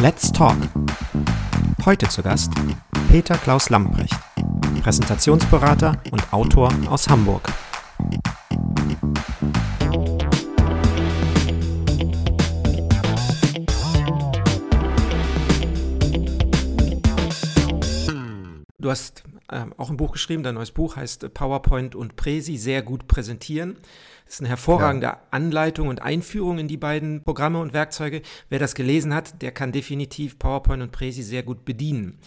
Let's Talk. Heute zu Gast Peter Klaus Lambrecht, Präsentationsberater und Autor aus Hamburg. Du hast äh, auch ein Buch geschrieben, dein neues Buch heißt PowerPoint und Presi sehr gut präsentieren. Das ist eine hervorragende ja. Anleitung und Einführung in die beiden Programme und Werkzeuge. Wer das gelesen hat, der kann definitiv PowerPoint und Presi sehr gut bedienen.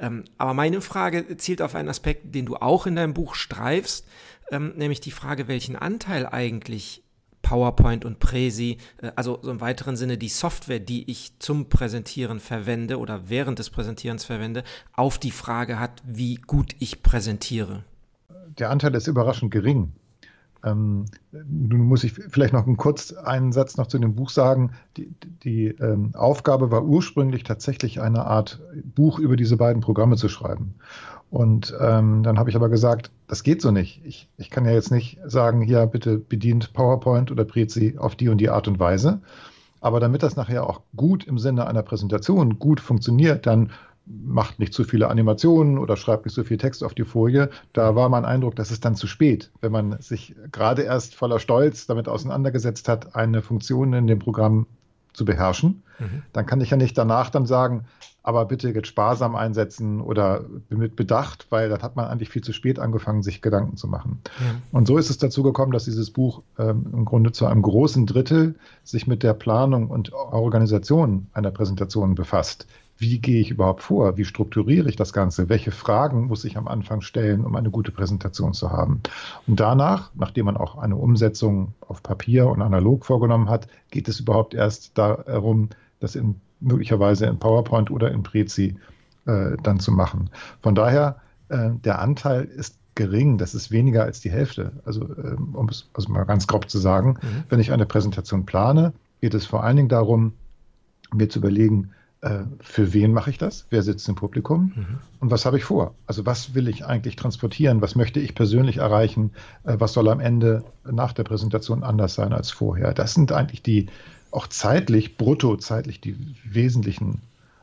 Ähm, aber meine Frage zielt auf einen Aspekt, den du auch in deinem Buch streifst, ähm, nämlich die Frage, welchen Anteil eigentlich PowerPoint und Presi, äh, also so im weiteren Sinne die Software, die ich zum Präsentieren verwende oder während des Präsentierens verwende, auf die Frage hat, wie gut ich präsentiere. Der Anteil ist überraschend gering. Ähm, nun muss ich vielleicht noch einen kurz einen Satz noch zu dem Buch sagen. Die, die ähm, Aufgabe war ursprünglich tatsächlich eine Art Buch über diese beiden Programme zu schreiben. Und ähm, dann habe ich aber gesagt, das geht so nicht. Ich, ich kann ja jetzt nicht sagen, hier bitte bedient PowerPoint oder Prezi auf die und die Art und Weise. Aber damit das nachher auch gut im Sinne einer Präsentation gut funktioniert, dann macht nicht zu viele Animationen oder schreibt nicht so viel Text auf die Folie. Da war mein Eindruck, dass es dann zu spät, wenn man sich gerade erst voller Stolz damit auseinandergesetzt hat, eine Funktion in dem Programm zu beherrschen. Mhm. Dann kann ich ja nicht danach dann sagen, aber bitte jetzt sparsam einsetzen oder mit Bedacht, weil dann hat man eigentlich viel zu spät angefangen, sich Gedanken zu machen. Ja. Und so ist es dazu gekommen, dass dieses Buch ähm, im Grunde zu einem großen Drittel sich mit der Planung und Organisation einer Präsentation befasst wie gehe ich überhaupt vor? Wie strukturiere ich das Ganze? Welche Fragen muss ich am Anfang stellen, um eine gute Präsentation zu haben? Und danach, nachdem man auch eine Umsetzung auf Papier und analog vorgenommen hat, geht es überhaupt erst darum, das in, möglicherweise in PowerPoint oder in Prezi äh, dann zu machen. Von daher, äh, der Anteil ist gering, das ist weniger als die Hälfte. Also, äh, um es also mal ganz grob zu sagen, mhm. wenn ich eine Präsentation plane, geht es vor allen Dingen darum, mir zu überlegen, äh, für wen mache ich das? Wer sitzt im Publikum? Mhm. Und was habe ich vor? Also was will ich eigentlich transportieren? Was möchte ich persönlich erreichen? Äh, was soll am Ende nach der Präsentation anders sein als vorher? Das sind eigentlich die, auch zeitlich, brutto zeitlich die wesentlichen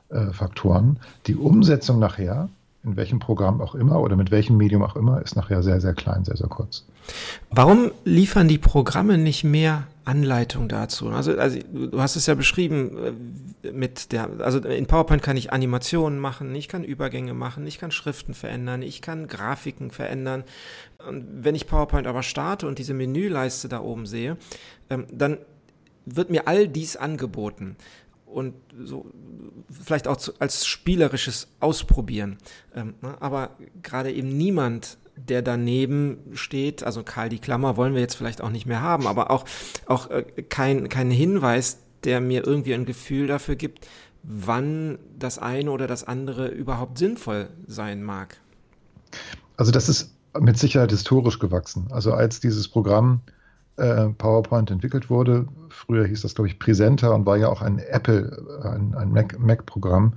äh, Faktoren. Die Umsetzung nachher, in welchem Programm auch immer oder mit welchem Medium auch immer, ist nachher sehr, sehr klein, sehr, sehr kurz. Warum liefern die Programme nicht mehr Anleitung dazu. Also, also du hast es ja beschrieben äh, mit der, also in PowerPoint kann ich Animationen machen, ich kann Übergänge machen, ich kann Schriften verändern, ich kann Grafiken verändern. Und wenn ich PowerPoint aber starte und diese Menüleiste da oben sehe, ähm, dann wird mir all dies angeboten und so vielleicht auch als spielerisches Ausprobieren. Ähm, ne? Aber gerade eben niemand der daneben steht, also Karl die Klammer wollen wir jetzt vielleicht auch nicht mehr haben, aber auch, auch äh, kein, kein Hinweis, der mir irgendwie ein Gefühl dafür gibt, wann das eine oder das andere überhaupt sinnvoll sein mag. Also das ist mit Sicherheit historisch gewachsen. Also als dieses Programm äh, PowerPoint entwickelt wurde, früher hieß das, glaube ich, Presenter und war ja auch ein Apple, ein, ein Mac-Programm,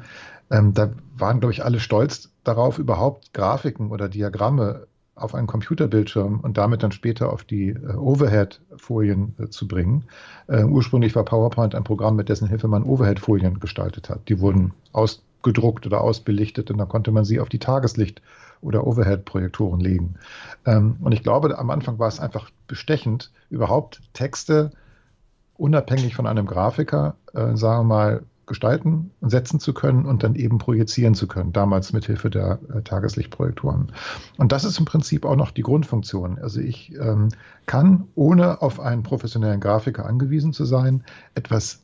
ähm, da waren, glaube ich, alle stolz darauf, überhaupt Grafiken oder Diagramme auf einen Computerbildschirm und damit dann später auf die äh, Overhead-Folien äh, zu bringen. Äh, ursprünglich war PowerPoint ein Programm, mit dessen Hilfe man Overhead-Folien gestaltet hat. Die wurden ausgedruckt oder ausbelichtet und dann konnte man sie auf die Tageslicht- oder Overhead-Projektoren legen. Ähm, und ich glaube, am Anfang war es einfach bestechend, überhaupt Texte unabhängig von einem Grafiker, äh, sagen wir mal, gestalten und setzen zu können und dann eben projizieren zu können, damals mit Hilfe der äh, Tageslichtprojektoren. Und das ist im Prinzip auch noch die Grundfunktion. Also ich ähm, kann, ohne auf einen professionellen Grafiker angewiesen zu sein, etwas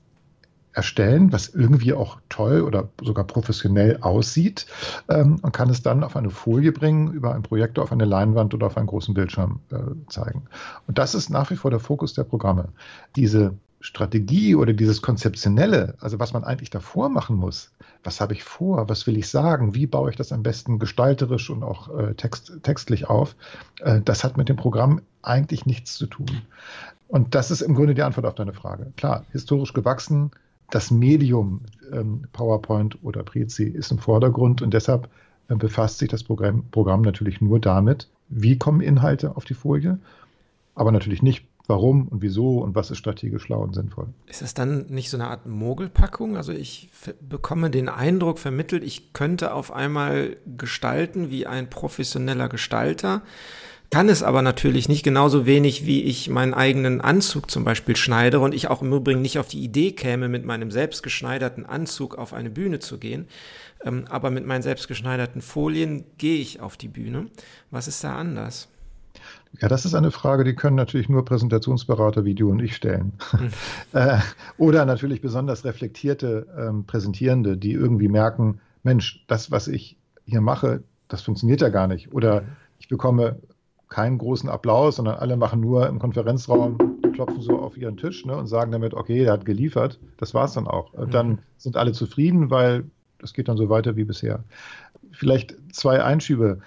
erstellen, was irgendwie auch toll oder sogar professionell aussieht ähm, und kann es dann auf eine Folie bringen, über einen Projektor auf eine Leinwand oder auf einen großen Bildschirm äh, zeigen. Und das ist nach wie vor der Fokus der Programme. Diese Strategie oder dieses Konzeptionelle, also was man eigentlich davor machen muss, was habe ich vor, was will ich sagen, wie baue ich das am besten gestalterisch und auch äh, text, textlich auf, äh, das hat mit dem Programm eigentlich nichts zu tun. Und das ist im Grunde die Antwort auf deine Frage. Klar, historisch gewachsen, das Medium ähm, PowerPoint oder Prezi ist im Vordergrund und deshalb äh, befasst sich das Programm, Programm natürlich nur damit, wie kommen Inhalte auf die Folie, aber natürlich nicht, warum und wieso und was ist strategisch schlau und sinnvoll. Ist das dann nicht so eine Art Mogelpackung? Also ich bekomme den Eindruck vermittelt, ich könnte auf einmal gestalten wie ein professioneller Gestalter kann es aber natürlich nicht genauso wenig, wie ich meinen eigenen Anzug zum Beispiel schneide und ich auch im Übrigen nicht auf die Idee käme, mit meinem selbstgeschneiderten Anzug auf eine Bühne zu gehen. Ähm, aber mit meinen selbstgeschneiderten Folien gehe ich auf die Bühne. Was ist da anders? Ja, das ist eine Frage, die können natürlich nur Präsentationsberater wie du und ich stellen. Mhm. äh, oder natürlich besonders reflektierte ähm, Präsentierende, die irgendwie merken, Mensch, das, was ich hier mache, das funktioniert ja gar nicht. Oder mhm. ich bekomme keinen großen Applaus, sondern alle machen nur im Konferenzraum, klopfen so auf ihren Tisch ne, und sagen damit, okay, der hat geliefert. Das war es dann auch. Mhm. Dann sind alle zufrieden, weil das geht dann so weiter wie bisher. Vielleicht zwei Einschübe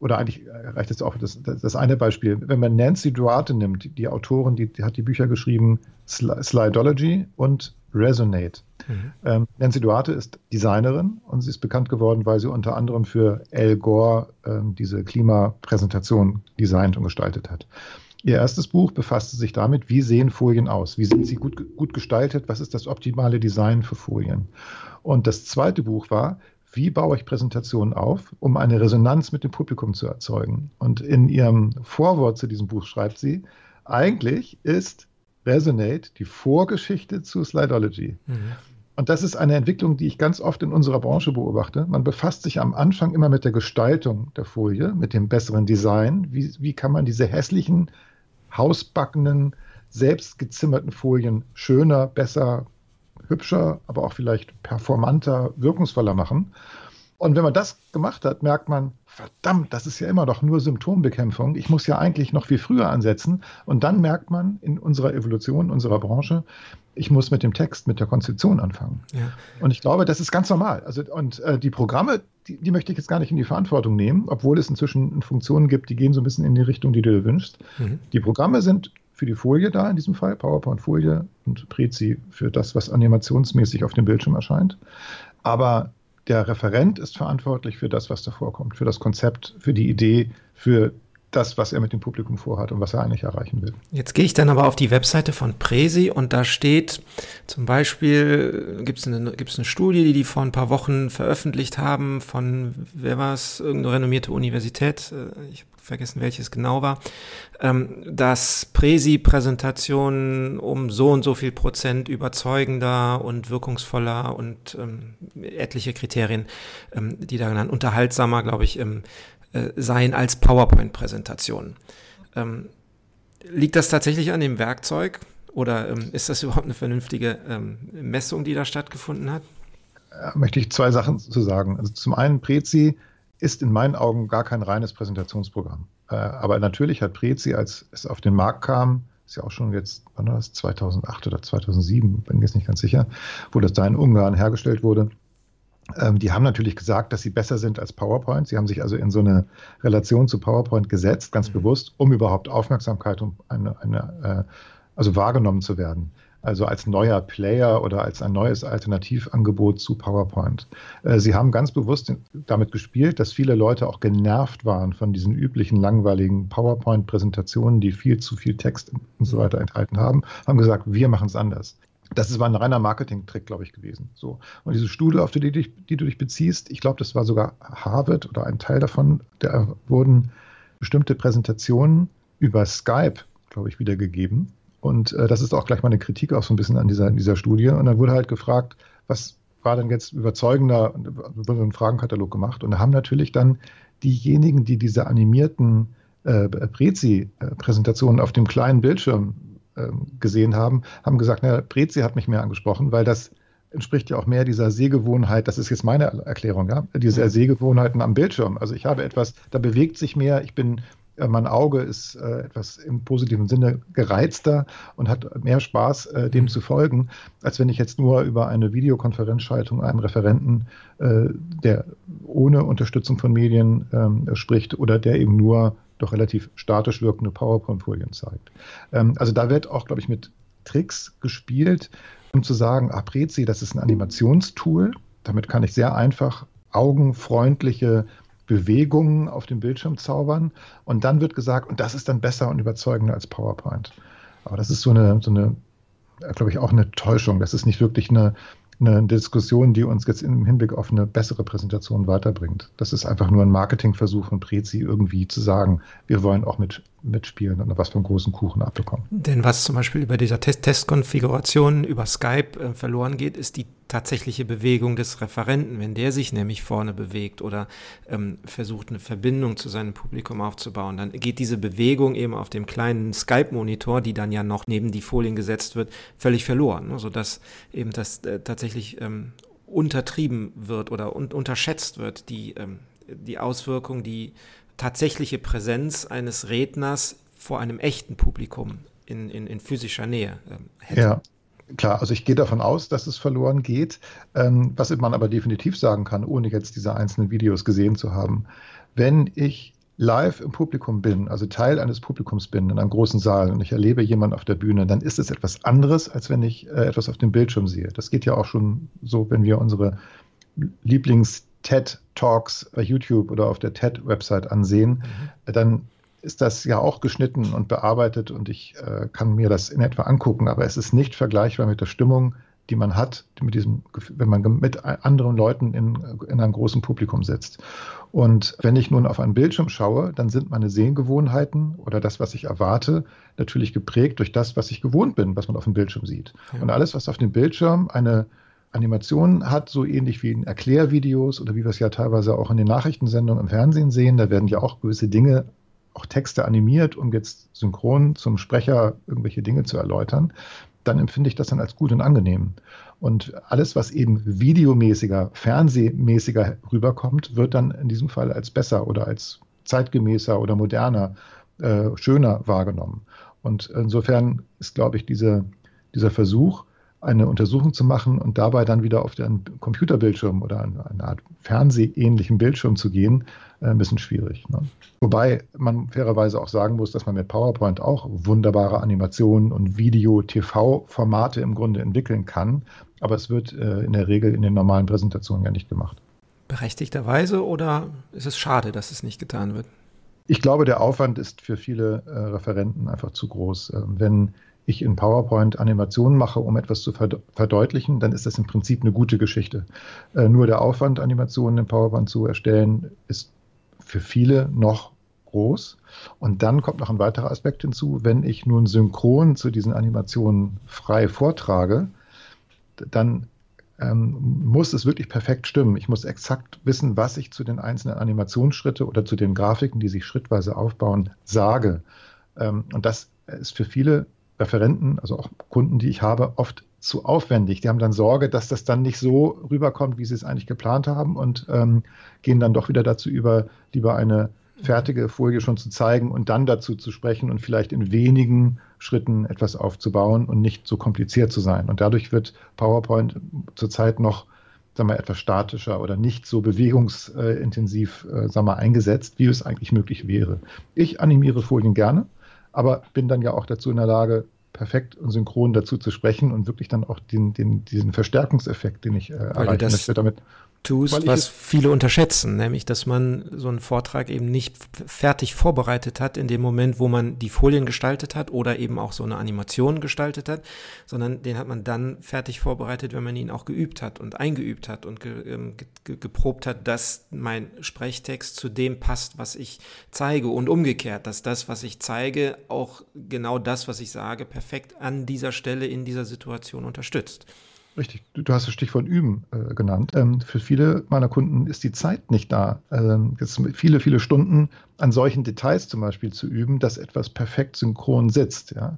oder eigentlich reicht es auch das, das, das, eine Beispiel. Wenn man Nancy Duarte nimmt, die Autorin, die, die hat die Bücher geschrieben, Slidology und Resonate. Mhm. Ähm, Nancy Duarte ist Designerin und sie ist bekannt geworden, weil sie unter anderem für Al Gore ähm, diese Klimapräsentation designt und gestaltet hat. Ihr erstes Buch befasste sich damit, wie sehen Folien aus? Wie sind sie gut, gut gestaltet? Was ist das optimale Design für Folien? Und das zweite Buch war, wie baue ich Präsentationen auf, um eine Resonanz mit dem Publikum zu erzeugen? Und in ihrem Vorwort zu diesem Buch schreibt sie, eigentlich ist Resonate die Vorgeschichte zu Slidology. Mhm. Und das ist eine Entwicklung, die ich ganz oft in unserer Branche beobachte. Man befasst sich am Anfang immer mit der Gestaltung der Folie, mit dem besseren Design. Wie, wie kann man diese hässlichen, hausbackenen, selbstgezimmerten Folien schöner, besser, hübscher, aber auch vielleicht performanter, wirkungsvoller machen? Und wenn man das gemacht hat, merkt man, verdammt, das ist ja immer noch nur Symptombekämpfung. Ich muss ja eigentlich noch viel früher ansetzen. Und dann merkt man in unserer Evolution, in unserer Branche, ich muss mit dem Text, mit der Konzeption anfangen. Ja. Und ich glaube, das ist ganz normal. Also, und äh, die Programme, die, die, möchte ich jetzt gar nicht in die Verantwortung nehmen, obwohl es inzwischen Funktionen gibt, die gehen so ein bisschen in die Richtung, die du dir wünschst. Mhm. Die Programme sind für die Folie da in diesem Fall, PowerPoint-Folie und Prezi für das, was animationsmäßig auf dem Bildschirm erscheint. Aber der Referent ist verantwortlich für das, was davor kommt, für das Konzept, für die Idee, für das, was er mit dem Publikum vorhat und was er eigentlich erreichen will. Jetzt gehe ich dann aber auf die Webseite von Presi und da steht zum Beispiel, gibt es eine, gibt's eine Studie, die die vor ein paar Wochen veröffentlicht haben von, wer war es, irgendeine renommierte Universität, äh, ich vergessen, welches genau war, ähm, dass Presi-Präsentationen um so und so viel Prozent überzeugender und wirkungsvoller und ähm, etliche Kriterien, ähm, die da genannt, unterhaltsamer, glaube ich, ähm, äh, seien als PowerPoint-Präsentationen. Ähm, liegt das tatsächlich an dem Werkzeug oder ähm, ist das überhaupt eine vernünftige ähm, Messung, die da stattgefunden hat? Da möchte ich zwei Sachen zu sagen. Also zum einen, Prezi ist in meinen Augen gar kein reines Präsentationsprogramm. Äh, aber natürlich hat Prezi, als es auf den Markt kam, ist ja auch schon jetzt, wann war das, 2008 oder 2007, bin jetzt nicht ganz sicher, wo das da in Ungarn hergestellt wurde, ähm, die haben natürlich gesagt, dass sie besser sind als PowerPoint. Sie haben sich also in so eine Relation zu PowerPoint gesetzt, ganz mhm. bewusst, um überhaupt Aufmerksamkeit und eine, eine äh, also wahrgenommen zu werden. Also als neuer Player oder als ein neues Alternativangebot zu PowerPoint. Äh, sie haben ganz bewusst damit gespielt, dass viele Leute auch genervt waren von diesen üblichen langweiligen PowerPoint-Präsentationen, die viel zu viel Text und so weiter enthalten haben, haben gesagt, wir machen es anders das war ein reiner Marketing-Trick, glaube ich, gewesen. So. Und diese Studie, auf die, die, die du dich beziehst, ich glaube, das war sogar Harvard oder ein Teil davon, da wurden bestimmte Präsentationen über Skype, glaube ich, wiedergegeben. Und äh, das ist auch gleich mal eine Kritik auch so ein bisschen an dieser, dieser Studie. Und dann wurde halt gefragt, was war denn jetzt überzeugender, wurde ein Fragenkatalog gemacht. Und da haben natürlich dann diejenigen, die diese animierten äh, Prezi-Präsentationen auf dem kleinen Bildschirm ähm, gesehen haben, haben gesagt, na, Prezi hat mich mehr angesprochen, weil das entspricht ja auch mehr dieser Sehgewohnheit, das ist jetzt meine Erklärung, ja, dieser. Sehgewohnheiten am Bildschirm. Also ich habe etwas, da bewegt sich mehr, ich bin, äh, mein Auge ist äh, etwas im positiven Sinne gereizter und hat mehr Spaß, äh, dem mhm. zu folgen, als wenn ich jetzt nur über eine Videokonferenzschaltung einen Referenten, äh, der ohne Unterstützung von Medien ähm, spricht oder der eben nur doch relativ statisch wirkende PowerPoint-Folien zeigt. Ähm, also da wird auch, glaube ich, mit Tricks gespielt, um zu sagen, ah, Prezi, das ist ein Animationstool. Damit kann ich sehr einfach augenfreundliche Bewegungen auf dem Bildschirm zaubern. Und dann wird gesagt, und das ist dann besser und überzeugender als PowerPoint. Aber das ist so eine, so eine glaube ich, auch eine Täuschung. Das ist nicht wirklich eine, eine Diskussion, die uns jetzt im Hinblick auf eine bessere Präsentation weiterbringt. Das ist einfach nur ein Marketingversuch von Prezi irgendwie zu sagen, wir wollen auch mit, mitspielen und was vom großen Kuchen abbekommen. Denn was zum Beispiel über dieser Test Testkonfiguration über Skype äh, verloren geht, ist die tatsächliche Bewegung des Referenten, wenn der sich nämlich vorne bewegt oder ähm, versucht, eine Verbindung zu seinem Publikum aufzubauen, dann geht diese Bewegung eben auf dem kleinen Skype-Monitor, die dann ja noch neben die Folien gesetzt wird, völlig verloren, ne? sodass eben das äh, tatsächlich ähm, untertrieben wird oder un unterschätzt wird, die, ähm, die Auswirkung, die tatsächliche Präsenz eines Redners vor einem echten Publikum in, in, in physischer Nähe ähm, hätte. Ja. Klar, also ich gehe davon aus, dass es verloren geht. Ähm, was man aber definitiv sagen kann, ohne jetzt diese einzelnen Videos gesehen zu haben, wenn ich live im Publikum bin, also Teil eines Publikums bin in einem großen Saal und ich erlebe jemanden auf der Bühne, dann ist es etwas anderes, als wenn ich äh, etwas auf dem Bildschirm sehe. Das geht ja auch schon so, wenn wir unsere Lieblings-TED-Talks bei YouTube oder auf der TED-Website ansehen, mhm. dann ist das ja auch geschnitten und bearbeitet und ich äh, kann mir das in etwa angucken, aber es ist nicht vergleichbar mit der Stimmung, die man hat, mit diesem, wenn man mit anderen Leuten in, in einem großen Publikum sitzt. Und wenn ich nun auf einen Bildschirm schaue, dann sind meine Sehgewohnheiten oder das, was ich erwarte, natürlich geprägt durch das, was ich gewohnt bin, was man auf dem Bildschirm sieht. Ja. Und alles, was auf dem Bildschirm eine Animation hat, so ähnlich wie in Erklärvideos oder wie wir es ja teilweise auch in den Nachrichtensendungen im Fernsehen sehen, da werden ja auch gewisse Dinge auch Texte animiert, um jetzt synchron zum Sprecher irgendwelche Dinge zu erläutern, dann empfinde ich das dann als gut und angenehm. Und alles, was eben videomäßiger, fernsehmäßiger rüberkommt, wird dann in diesem Fall als besser oder als zeitgemäßer oder moderner, äh, schöner wahrgenommen. Und insofern ist, glaube ich, diese, dieser Versuch, eine Untersuchung zu machen und dabei dann wieder auf den Computerbildschirm oder eine Art Fernsehähnlichen Bildschirm zu gehen, äh, ein bisschen schwierig. Ne? Wobei man fairerweise auch sagen muss, dass man mit PowerPoint auch wunderbare Animationen und Video-TV-Formate im Grunde entwickeln kann, aber es wird äh, in der Regel in den normalen Präsentationen ja nicht gemacht. Berechtigterweise oder ist es schade, dass es nicht getan wird? Ich glaube, der Aufwand ist für viele äh, Referenten einfach zu groß. Ähm, wenn ich in PowerPoint Animationen mache, um etwas zu verdeutlichen, dann ist das im Prinzip eine gute Geschichte. Äh, nur der Aufwand, Animationen in PowerPoint zu erstellen, ist für viele noch groß. Und dann kommt noch ein weiterer Aspekt hinzu, wenn ich nun synchron zu diesen Animationen frei vortrage, dann ähm, muss es wirklich perfekt stimmen. Ich muss exakt wissen, was ich zu den einzelnen Animationsschritten oder zu den Grafiken, die sich schrittweise aufbauen, sage. Ähm, und das ist für viele Referenten, also auch Kunden, die ich habe, oft zu aufwendig. Die haben dann Sorge, dass das dann nicht so rüberkommt, wie sie es eigentlich geplant haben und ähm, gehen dann doch wieder dazu über, lieber eine fertige Folie schon zu zeigen und dann dazu zu sprechen und vielleicht in wenigen Schritten etwas aufzubauen und nicht so kompliziert zu sein. Und dadurch wird PowerPoint zurzeit noch sagen wir, etwas statischer oder nicht so bewegungsintensiv äh, sagen wir, eingesetzt, wie es eigentlich möglich wäre. Ich animiere Folien gerne aber bin dann ja auch dazu in der Lage, perfekt und synchron dazu zu sprechen und wirklich dann auch den, den, diesen Verstärkungseffekt, den ich äh, erreichen möchte, damit tust, was viele unterschätzen, nämlich, dass man so einen Vortrag eben nicht fertig vorbereitet hat in dem Moment, wo man die Folien gestaltet hat oder eben auch so eine Animation gestaltet hat, sondern den hat man dann fertig vorbereitet, wenn man ihn auch geübt hat und eingeübt hat und ge, ähm, ge, geprobt hat, dass mein Sprechtext zu dem passt, was ich zeige und umgekehrt, dass das, was ich zeige, auch genau das, was ich sage, perfekt an dieser Stelle in dieser Situation unterstützt. Richtig, du hast das Stichwort Üben äh, genannt. Ähm, für viele meiner Kunden ist die Zeit nicht da, ähm, jetzt viele, viele Stunden an solchen Details zum Beispiel zu üben, dass etwas perfekt synchron sitzt. Ja?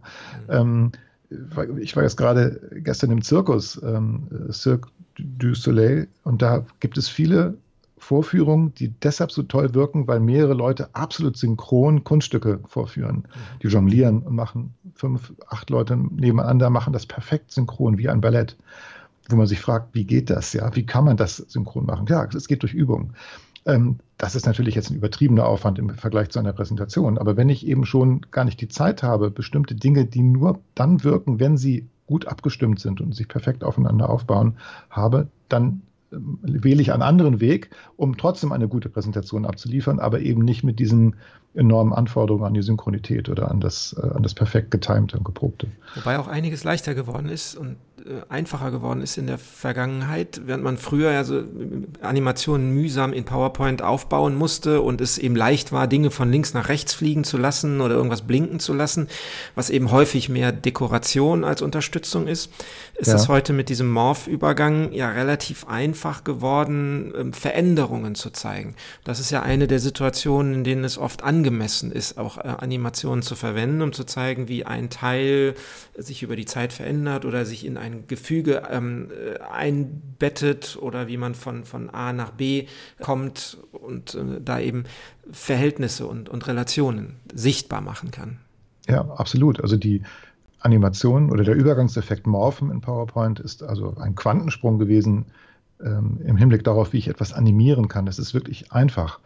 Mhm. Ähm, ich war jetzt gerade gestern im Zirkus, ähm, Cirque du Soleil, und da gibt es viele Vorführungen, die deshalb so toll wirken, weil mehrere Leute absolut synchron Kunststücke vorführen. Die jonglieren und machen fünf, acht Leute nebeneinander, machen das perfekt synchron, wie ein Ballett. Wo man sich fragt, wie geht das? Ja, wie kann man das synchron machen? Ja, es geht durch Übung. Ähm, das ist natürlich jetzt ein übertriebener Aufwand im Vergleich zu einer Präsentation. Aber wenn ich eben schon gar nicht die Zeit habe, bestimmte Dinge, die nur dann wirken, wenn sie gut abgestimmt sind und sich perfekt aufeinander aufbauen, habe, dann wähle ich einen anderen Weg, um trotzdem eine gute Präsentation abzuliefern, aber eben nicht mit diesen enormen Anforderungen an die Synchronität oder an das, äh, an das perfekt getimte und geprobte. Wobei auch einiges leichter geworden ist und einfacher geworden ist in der Vergangenheit, während man früher ja so Animationen mühsam in PowerPoint aufbauen musste und es eben leicht war, Dinge von links nach rechts fliegen zu lassen oder irgendwas blinken zu lassen, was eben häufig mehr Dekoration als Unterstützung ist, ist ja. es heute mit diesem Morph-Übergang ja relativ einfach geworden, ähm, Veränderungen zu zeigen. Das ist ja eine der Situationen, in denen es oft angemessen ist, auch äh, Animationen zu verwenden, um zu zeigen, wie ein Teil sich über die Zeit verändert oder sich in ein ein Gefüge ähm, äh, einbettet oder wie man von, von A nach B kommt und äh, da eben Verhältnisse und, und Relationen sichtbar machen kann. Ja, absolut. Also die Animation oder der Übergangseffekt Morphen in PowerPoint ist also ein Quantensprung gewesen ähm, im Hinblick darauf, wie ich etwas animieren kann. Das ist wirklich einfach.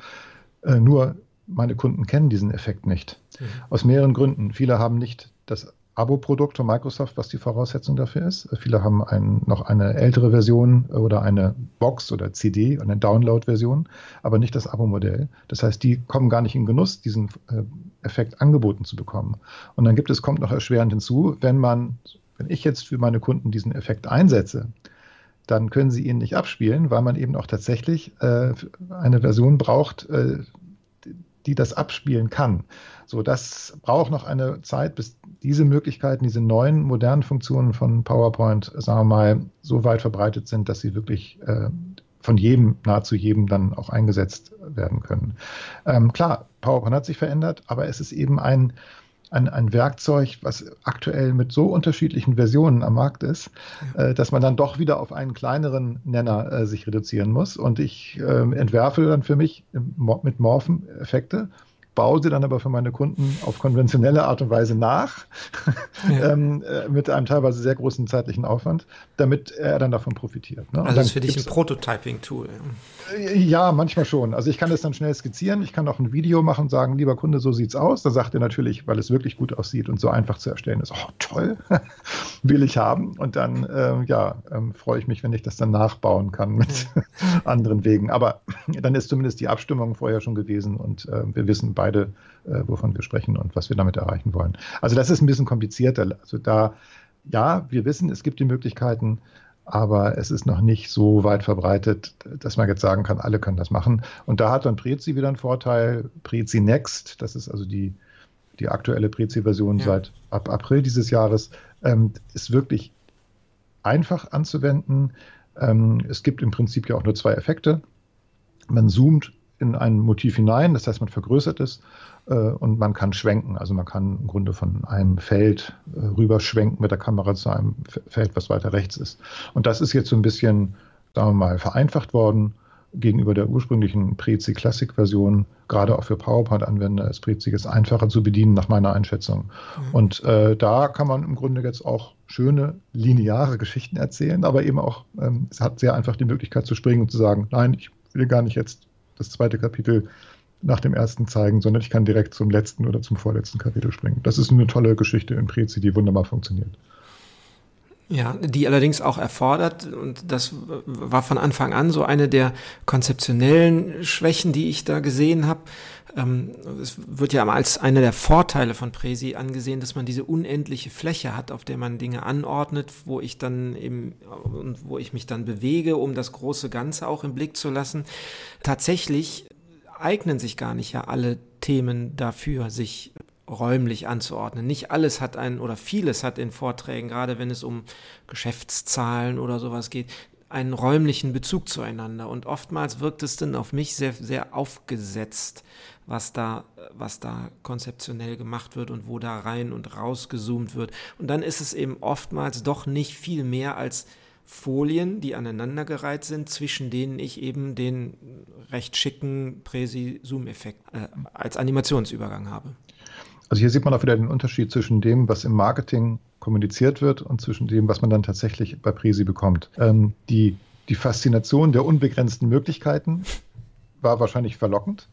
Äh, nur meine Kunden kennen diesen Effekt nicht. Mhm. Aus mehreren Gründen. Viele haben nicht das Abo-Produkt von Microsoft, was die Voraussetzung dafür ist. Viele haben ein, noch eine ältere Version oder eine Box oder CD, eine Download-Version, aber nicht das Abo-Modell. Das heißt, die kommen gar nicht in Genuss, diesen äh, Effekt angeboten zu bekommen. Und dann gibt es, kommt noch erschwerend hinzu, wenn man, wenn ich jetzt für meine Kunden diesen Effekt einsetze, dann können sie ihn nicht abspielen, weil man eben auch tatsächlich äh, eine Version braucht, äh, die das abspielen kann. So, das braucht noch eine Zeit, bis diese Möglichkeiten, diese neuen modernen Funktionen von PowerPoint, sagen wir mal, so weit verbreitet sind, dass sie wirklich äh, von jedem, nahezu jedem dann auch eingesetzt werden können. Ähm, klar, PowerPoint hat sich verändert, aber es ist eben ein, ein, ein Werkzeug, was aktuell mit so unterschiedlichen Versionen am Markt ist, äh, dass man dann doch wieder auf einen kleineren Nenner äh, sich reduzieren muss. Und ich äh, entwerfe dann für mich mit Morphen Effekte baue sie dann aber für meine Kunden auf konventionelle Art und Weise nach, ja. ähm, äh, mit einem teilweise sehr großen zeitlichen Aufwand, damit er dann davon profitiert. Ne? Also das ist für dich ein Prototyping-Tool. Äh, ja, manchmal schon. Also ich kann das dann schnell skizzieren, ich kann auch ein Video machen und sagen, lieber Kunde, so sieht's aus. Da sagt er natürlich, weil es wirklich gut aussieht und so einfach zu erstellen ist, oh toll, will ich haben. Und dann, äh, ja, ähm, freue ich mich, wenn ich das dann nachbauen kann mit anderen Wegen. Aber dann ist zumindest die Abstimmung vorher schon gewesen und äh, wir wissen beide, beide, äh, wovon wir sprechen und was wir damit erreichen wollen. Also das ist ein bisschen komplizierter. Also da, ja, wir wissen, es gibt die Möglichkeiten, aber es ist noch nicht so weit verbreitet, dass man jetzt sagen kann, alle können das machen. Und da hat dann Prezi wieder einen Vorteil. Prezi Next, das ist also die, die aktuelle Prezi-Version ja. seit ab April dieses Jahres, ähm, ist wirklich einfach anzuwenden. Ähm, es gibt im Prinzip ja auch nur zwei Effekte. Man zoomt in ein Motiv hinein, das heißt, man vergrößert es äh, und man kann schwenken. Also man kann im Grunde von einem Feld äh, rüberschwenken mit der Kamera zu einem Feld, was weiter rechts ist. Und das ist jetzt so ein bisschen, sagen wir mal, vereinfacht worden gegenüber der ursprünglichen Prezi Classic Version, gerade auch für PowerPoint-Anwender ist Prezi jetzt einfacher zu bedienen, nach meiner Einschätzung. Mhm. Und äh, da kann man im Grunde jetzt auch schöne lineare Geschichten erzählen, aber eben auch, ähm, es hat sehr einfach die Möglichkeit zu springen und zu sagen, nein, ich will gar nicht jetzt das zweite Kapitel nach dem ersten zeigen, sondern ich kann direkt zum letzten oder zum vorletzten Kapitel springen. Das ist eine tolle Geschichte in Prezi, die wunderbar funktioniert. Ja, die allerdings auch erfordert, und das war von Anfang an so eine der konzeptionellen Schwächen, die ich da gesehen habe. Ähm, es wird ja als einer der Vorteile von Presi angesehen, dass man diese unendliche Fläche hat, auf der man Dinge anordnet, wo ich dann eben, wo ich mich dann bewege, um das große Ganze auch im Blick zu lassen. Tatsächlich eignen sich gar nicht ja alle Themen dafür, sich räumlich anzuordnen. Nicht alles hat einen oder vieles hat in Vorträgen, gerade wenn es um Geschäftszahlen oder sowas geht, einen räumlichen Bezug zueinander. Und oftmals wirkt es dann auf mich sehr, sehr aufgesetzt, was da, was da konzeptionell gemacht wird und wo da rein und raus gezoomt wird. Und dann ist es eben oftmals doch nicht viel mehr als Folien, die aneinandergereiht sind, zwischen denen ich eben den recht schicken Präsi-Zoom-Effekt äh, als Animationsübergang habe. Also hier sieht man auch wieder den Unterschied zwischen dem, was im Marketing kommuniziert wird und zwischen dem, was man dann tatsächlich bei Presi bekommt. Ähm, die, die Faszination der unbegrenzten Möglichkeiten war wahrscheinlich verlockend.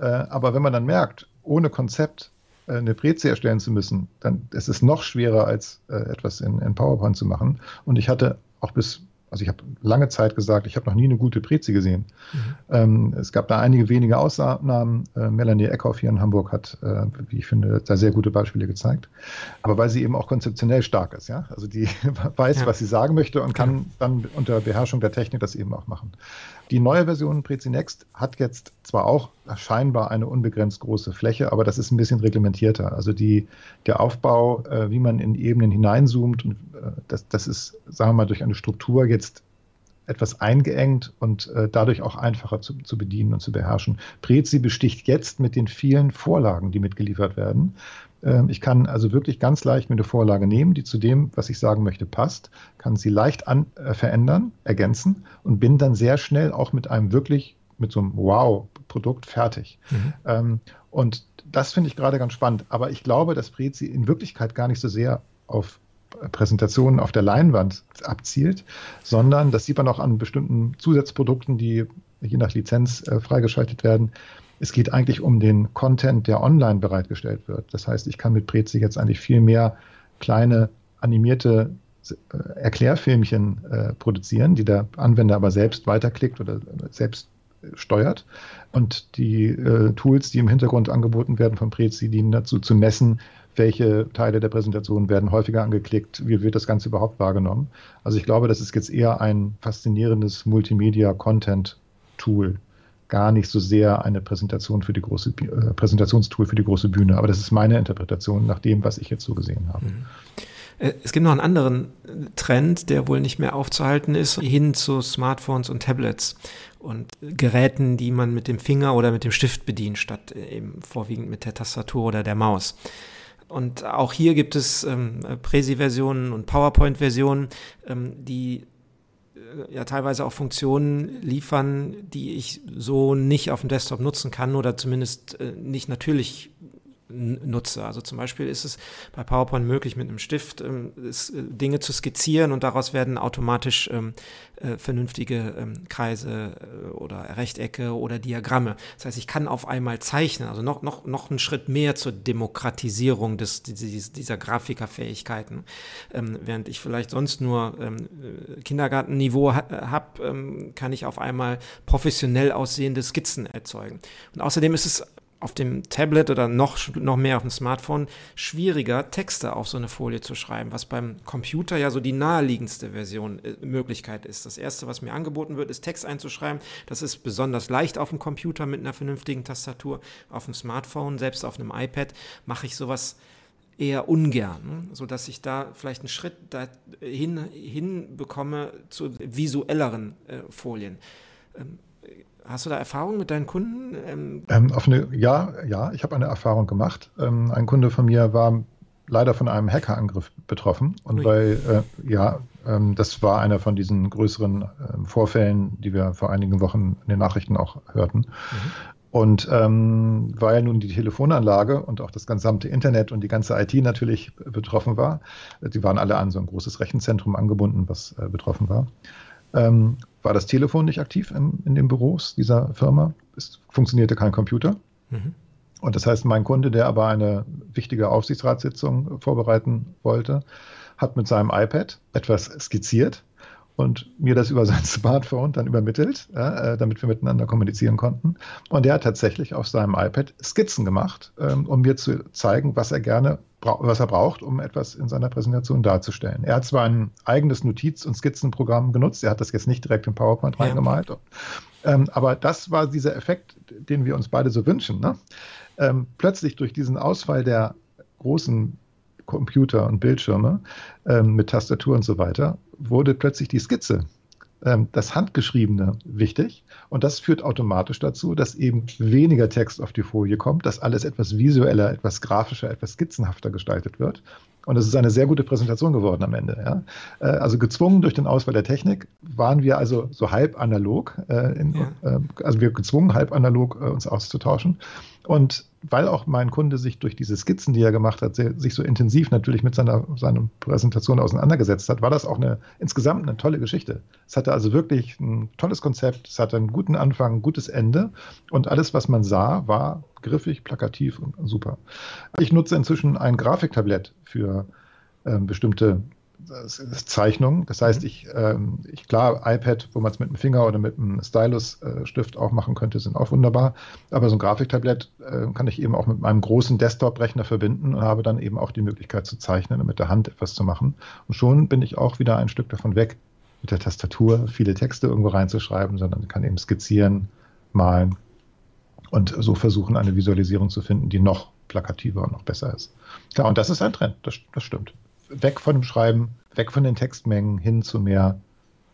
Äh, aber wenn man dann merkt, ohne Konzept äh, eine Prezi erstellen zu müssen, dann ist es noch schwerer, als äh, etwas in, in PowerPoint zu machen. Und ich hatte auch bis Also ich habe lange Zeit gesagt, ich habe noch nie eine gute Prezi gesehen. Mhm. Ähm, es gab da einige wenige Ausnahmen. Äh, Melanie Eckhoff hier in Hamburg hat, äh, wie ich finde, da sehr gute Beispiele gezeigt. Aber weil sie eben auch konzeptionell stark ist, ja. Also die weiß, ja. was sie sagen möchte und kann ja. dann unter Beherrschung der Technik das eben auch machen. Die neue Version Prezi Next hat jetzt zwar auch scheinbar eine unbegrenzt große Fläche, aber das ist ein bisschen reglementierter. Also die, der Aufbau, äh, wie man in Ebenen hineinzoomt, und, äh, das, das ist, sagen wir mal, durch eine Struktur jetzt etwas eingeengt und äh, dadurch auch einfacher zu, zu, bedienen und zu beherrschen. Prezi besticht jetzt mit den vielen Vorlagen, die mitgeliefert werden. Ähm, ich kann also wirklich ganz leicht mir eine Vorlage nehmen, die zu dem, was ich sagen möchte, passt, kann sie leicht an, äh, verändern, ergänzen und bin dann sehr schnell auch mit einem wirklich, mit so einem Wow-Produkt fertig. Mhm. Ähm, und das finde ich gerade ganz spannend. Aber ich glaube, dass Prezi in Wirklichkeit gar nicht so sehr auf Präsentationen auf der Leinwand abzielt, sondern das sieht man auch an bestimmten Zusatzprodukten, die je nach Lizenz äh, freigeschaltet werden, es geht eigentlich um den Content, der online bereitgestellt wird. Das heißt, ich kann mit Prezi jetzt eigentlich viel mehr kleine animierte äh, Erklärfilmchen äh, produzieren, die der Anwender aber selbst weiterklickt oder selbst steuert. Und die äh, Tools, die im Hintergrund angeboten werden von Prezi, dienen dazu zu messen, welche Teile der Präsentation werden häufiger angeklickt, wie wird das Ganze überhaupt wahrgenommen. Also ich glaube, das ist jetzt eher ein faszinierendes Multimedia-Content-Tool, gar nicht so sehr eine Präsentation für die große äh, Präsentationstool für die große Bühne. Aber das ist meine Interpretation nach dem, was ich jetzt so gesehen habe. Mhm. Äh, es gibt noch einen anderen Trend, der wohl nicht mehr aufzuhalten ist, hin zu Smartphones und Tablets und Geräten, die man mit dem Finger oder mit dem Stift bedient, statt eben vorwiegend mit der Tastatur oder der Maus. Und auch hier gibt es ähm, Präsi-Versionen und PowerPoint-Versionen, ähm, die äh, ja teilweise auch Funktionen liefern, die ich so nicht auf dem Desktop nutzen kann oder zumindest äh, nicht natürlich nutze. Also zum Beispiel ist es bei PowerPoint möglich, mit einem Stift ähm, ist, äh, Dinge zu skizzieren und daraus werden automatisch ähm, äh, vernünftige ähm, Kreise äh, oder Rechtecke oder Diagramme. Das heißt, ich kann auf einmal zeichnen, also noch, noch, noch einen Schritt mehr zur Demokratisierung des, dieses, dieser Grafikerfähigkeiten. Ähm, während ich vielleicht sonst nur ähm, äh, Kindergartenniveau ha habe, ähm, kann ich auf einmal professionell aussehende Skizzen erzeugen. Und außerdem ist es auf dem Tablet oder noch, noch mehr auf dem Smartphone schwieriger, Texte auf so eine Folie zu schreiben, was beim Computer ja so die naheliegendste Version, äh, Möglichkeit ist. Das erste, was mir angeboten wird, ist Text einzuschreiben. Das ist besonders leicht auf dem Computer mit einer vernünftigen Tastatur. Auf dem Smartphone, selbst auf einem iPad, mache ich sowas eher ungern, ne? sodass ich da vielleicht einen Schritt dahin hinbekomme zu visuelleren äh, Folien. Ähm, Hast du da Erfahrung mit deinen Kunden? Ähm, ähm, eine, ja, ja, ich habe eine Erfahrung gemacht. Ähm, ein Kunde von mir war leider von einem Hackerangriff betroffen. Und Ui. weil, äh, ja, ähm, das war einer von diesen größeren äh, Vorfällen, die wir vor einigen Wochen in den Nachrichten auch hörten. Mhm. Und ähm, weil nun die Telefonanlage und auch das gesamte Internet und die ganze IT natürlich betroffen war, die waren alle an so ein großes Rechenzentrum angebunden, was äh, betroffen war, ähm, war das Telefon nicht aktiv in, in den Büros dieser Firma. Es funktionierte kein Computer. Mhm. Und das heißt, mein Kunde, der aber eine wichtige Aufsichtsratssitzung vorbereiten wollte, hat mit seinem iPad etwas skizziert und mir das über sein Smartphone dann übermittelt, äh, damit wir miteinander kommunizieren konnten. Und er hat tatsächlich auf seinem iPad Skizzen gemacht, ähm, um mir zu zeigen, was er gerne was er braucht, um etwas in seiner Präsentation darzustellen. Er hat zwar ein eigenes Notiz- und Skizzenprogramm genutzt, er hat das jetzt nicht direkt in PowerPoint ja. reingemalt, ähm, aber das war dieser Effekt, den wir uns beide so wünschen. Ne? Ähm, plötzlich durch diesen Ausfall der großen Computer und Bildschirme ähm, mit Tastatur und so weiter, wurde plötzlich die Skizze ähm, das Handgeschriebene wichtig. Und das führt automatisch dazu, dass eben weniger Text auf die Folie kommt, dass alles etwas visueller, etwas grafischer, etwas skizzenhafter gestaltet wird. Und es ist eine sehr gute Präsentation geworden am Ende. Ja. Äh, also gezwungen durch den Ausfall der Technik waren wir also so halb analog, äh, in, ja. äh, also wir gezwungen halb analog uns auszutauschen. Und weil auch mein Kunde sich durch diese Skizzen, die er gemacht hat, sehr, sich so intensiv natürlich mit seiner, seiner Präsentation auseinandergesetzt hat, war das auch eine insgesamt eine tolle Geschichte. Es hatte also wirklich ein tolles Konzept, es hatte einen guten Anfang, ein gutes Ende und alles, was man sah, war griffig, plakativ und super. Ich nutze inzwischen ein Grafiktablett für äh, bestimmte das ist Zeichnung. Das heißt, mhm. ich, ähm, ich klar, iPad, wo man es mit dem Finger oder mit einem Stylus-Stift äh, auch machen könnte, sind auch wunderbar. Aber so ein Grafiktablett äh, kann ich eben auch mit meinem großen Desktop-Rechner verbinden und habe dann eben auch die Möglichkeit zu zeichnen und mit der Hand etwas zu machen. Und schon bin ich auch wieder ein Stück davon weg, mit der Tastatur viele Texte irgendwo reinzuschreiben, sondern kann eben skizzieren, malen und so versuchen, eine Visualisierung zu finden, die noch plakativer und noch besser ist. Ja, und das ist ein Trend, das, das stimmt weg von dem Schreiben, weg von den Textmengen hin zu mehr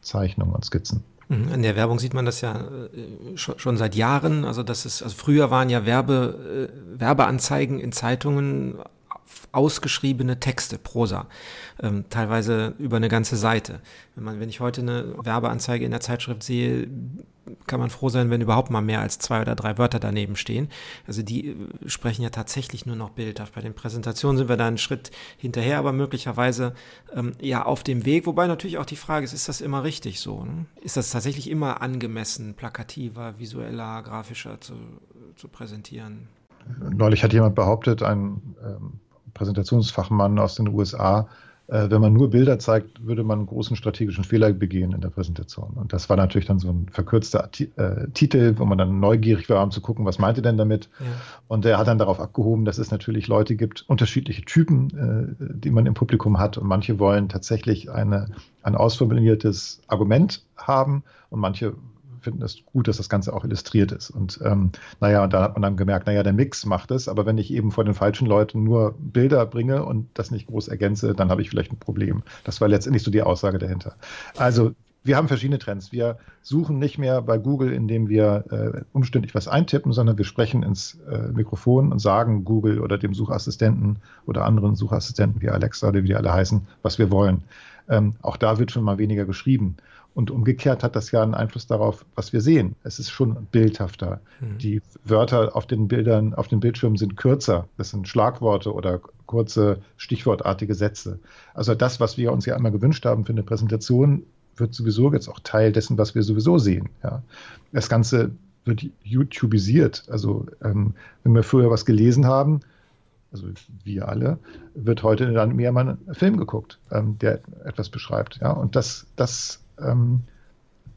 Zeichnungen und Skizzen. Mhm, in der Werbung sieht man das ja äh, schon seit Jahren. Also das ist, also früher waren ja Werbe, äh, Werbeanzeigen in Zeitungen ausgeschriebene Texte, Prosa, ähm, teilweise über eine ganze Seite. Wenn, man, wenn ich heute eine Werbeanzeige in der Zeitschrift sehe, kann man froh sein, wenn überhaupt mal mehr als zwei oder drei Wörter daneben stehen. Also die äh, sprechen ja tatsächlich nur noch bildhaft. Bei den Präsentationen sind wir da einen Schritt hinterher, aber möglicherweise ähm, ja auf dem Weg. Wobei natürlich auch die Frage ist, ist das immer richtig so? Ne? Ist das tatsächlich immer angemessen, plakativer, visueller, grafischer zu, zu präsentieren? Neulich hat jemand behauptet, ein ähm, Präsentationsfachmann aus den USA, äh, wenn man nur Bilder zeigt, würde man einen großen strategischen Fehler begehen in der Präsentation. Und das war natürlich dann so ein verkürzter äh, Titel, wo man dann neugierig war, um zu gucken, was meinte denn damit. Ja. Und er hat dann darauf abgehoben, dass es natürlich Leute gibt, unterschiedliche Typen, äh, die man im Publikum hat. Und manche wollen tatsächlich eine, ein ausformuliertes Argument haben und manche finden es gut, dass das Ganze auch illustriert ist. Und ähm, naja, und da hat man dann gemerkt, naja, der Mix macht es, aber wenn ich eben vor den falschen Leuten nur Bilder bringe und das nicht groß ergänze, dann habe ich vielleicht ein Problem. Das war letztendlich so die Aussage dahinter. Also wir haben verschiedene Trends. Wir suchen nicht mehr bei Google, indem wir äh, umständlich was eintippen, sondern wir sprechen ins äh, Mikrofon und sagen Google oder dem Suchassistenten oder anderen Suchassistenten wie Alexa oder wie die alle heißen, was wir wollen. Ähm, auch da wird schon mal weniger geschrieben. Und umgekehrt hat das ja einen Einfluss darauf, was wir sehen. Es ist schon bildhafter. Mhm. Die Wörter auf den Bildern, auf den Bildschirmen sind kürzer. Das sind Schlagworte oder kurze, stichwortartige Sätze. Also das, was wir uns ja einmal gewünscht haben für eine Präsentation, wird sowieso jetzt auch Teil dessen, was wir sowieso sehen. Ja. Das Ganze wird YouTubeisiert. Also ähm, wenn wir früher was gelesen haben, also wir alle, wird heute dann mehr mal ein Film geguckt, ähm, der etwas beschreibt. Ja. Und das, das ähm,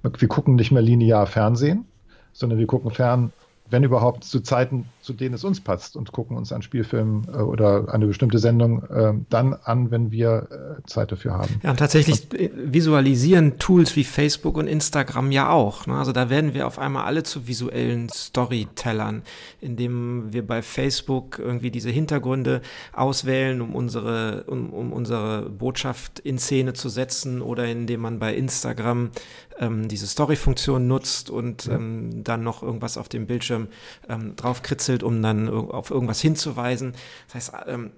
wir gucken nicht mehr linear Fernsehen, sondern wir gucken fern wenn überhaupt, zu Zeiten, zu denen es uns passt und gucken uns einen Spielfilm äh, oder eine bestimmte Sendung äh, dann an, wenn wir äh, Zeit dafür haben. Ja, und tatsächlich und, visualisieren Tools wie Facebook und Instagram ja auch. Ne? Also da werden wir auf einmal alle zu visuellen Storytellern, indem wir bei Facebook irgendwie diese Hintergründe auswählen, um unsere, um, um unsere Botschaft in Szene zu setzen oder indem man bei Instagram ähm, diese Story-Funktion nutzt und ähm, dann noch irgendwas auf dem Bildschirm ähm, drauf kritzelt, um dann auf irgendwas hinzuweisen. Das heißt, ähm,